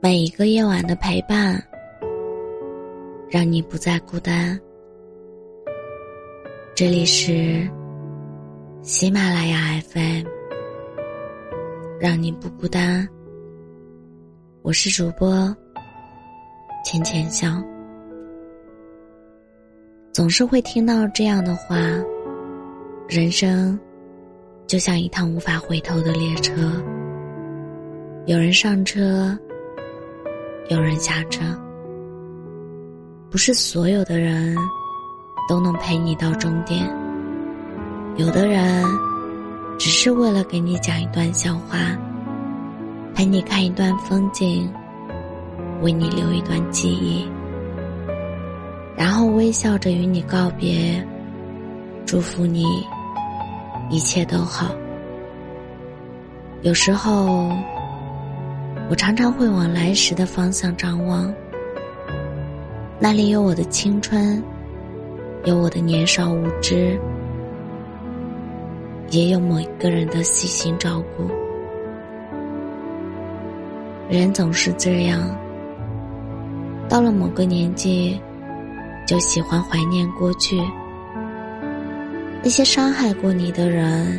每一个夜晚的陪伴，让你不再孤单。这里是喜马拉雅 FM，让你不孤单。我是主播浅浅笑。总是会听到这样的话：人生就像一趟无法回头的列车。有人上车，有人下车。不是所有的人都能陪你到终点。有的人只是为了给你讲一段笑话，陪你看一段风景，为你留一段记忆，然后微笑着与你告别，祝福你一切都好。有时候。我常常会往来时的方向张望，那里有我的青春，有我的年少无知，也有某一个人的细心照顾。人总是这样，到了某个年纪，就喜欢怀念过去，那些伤害过你的人，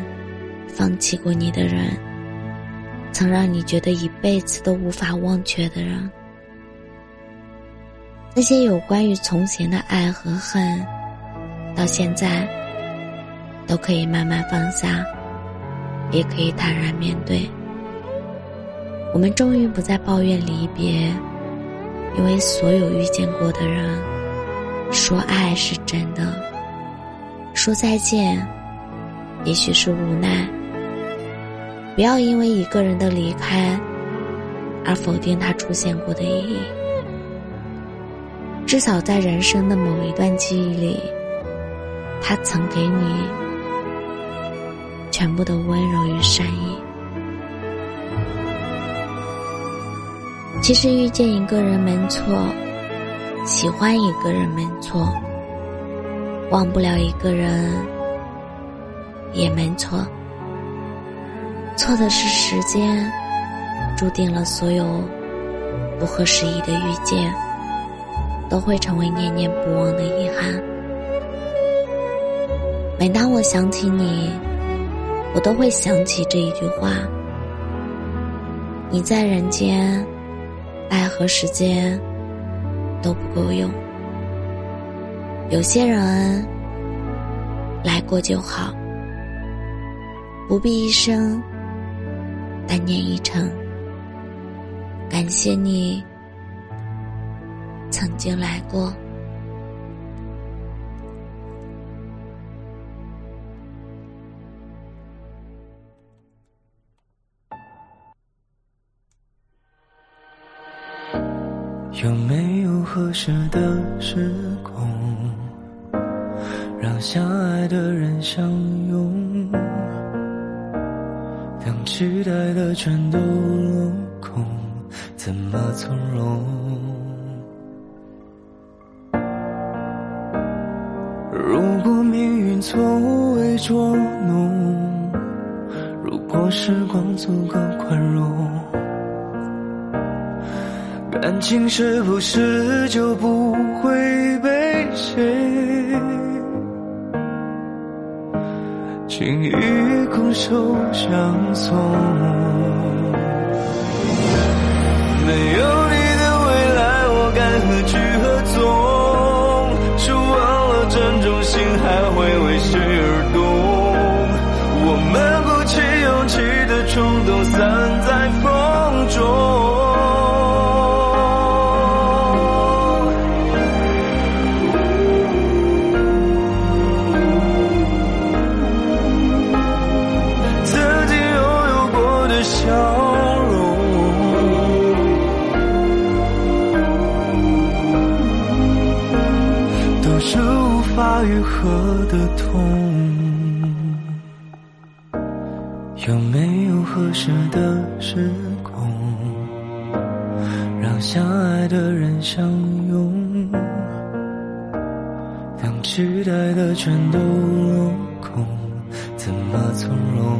放弃过你的人。曾让你觉得一辈子都无法忘却的人，那些有关于从前的爱和恨，到现在都可以慢慢放下，也可以坦然面对。我们终于不再抱怨离别，因为所有遇见过的人，说爱是真的，说再见，也许是无奈。不要因为一个人的离开而否定他出现过的意义。至少在人生的某一段记忆里，他曾给你全部的温柔与善意。其实遇见一个人没错，喜欢一个人没错，忘不了一个人也没错。错的是时间，注定了所有不合时宜的遇见，都会成为念念不忘的遗憾。每当我想起你，我都会想起这一句话：你在人间，爱和时间都不够用。有些人来过就好，不必一生。但念一程，感谢你曾经来过。有没有合适的时空，让相爱的人相拥？当期待的全都落空，怎么从容？如果命运从未捉弄，如果时光足够宽容，感情是不是就不会被谁？轻易拱手相送，没有何的痛？有没有合适的时空，让相爱的人相拥？当期待的全都落空，怎么从容？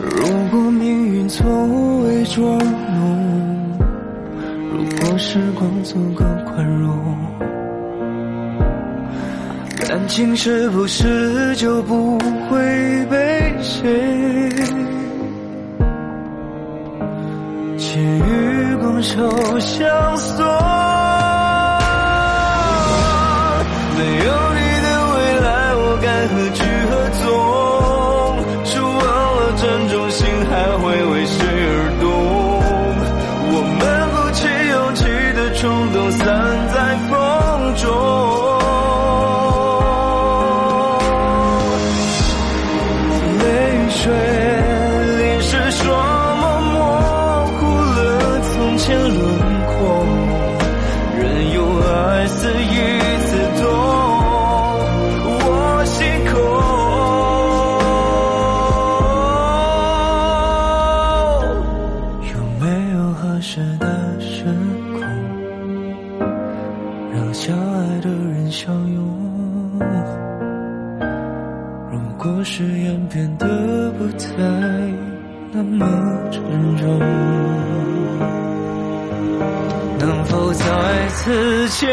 如果命运从未捉弄。时光足够宽容。感情是不是就不会被谁窃与拱手相送？一次痛我心口有没有合适的时空？让相爱的人相拥。如果誓言变得不再那么沉重能否再次牵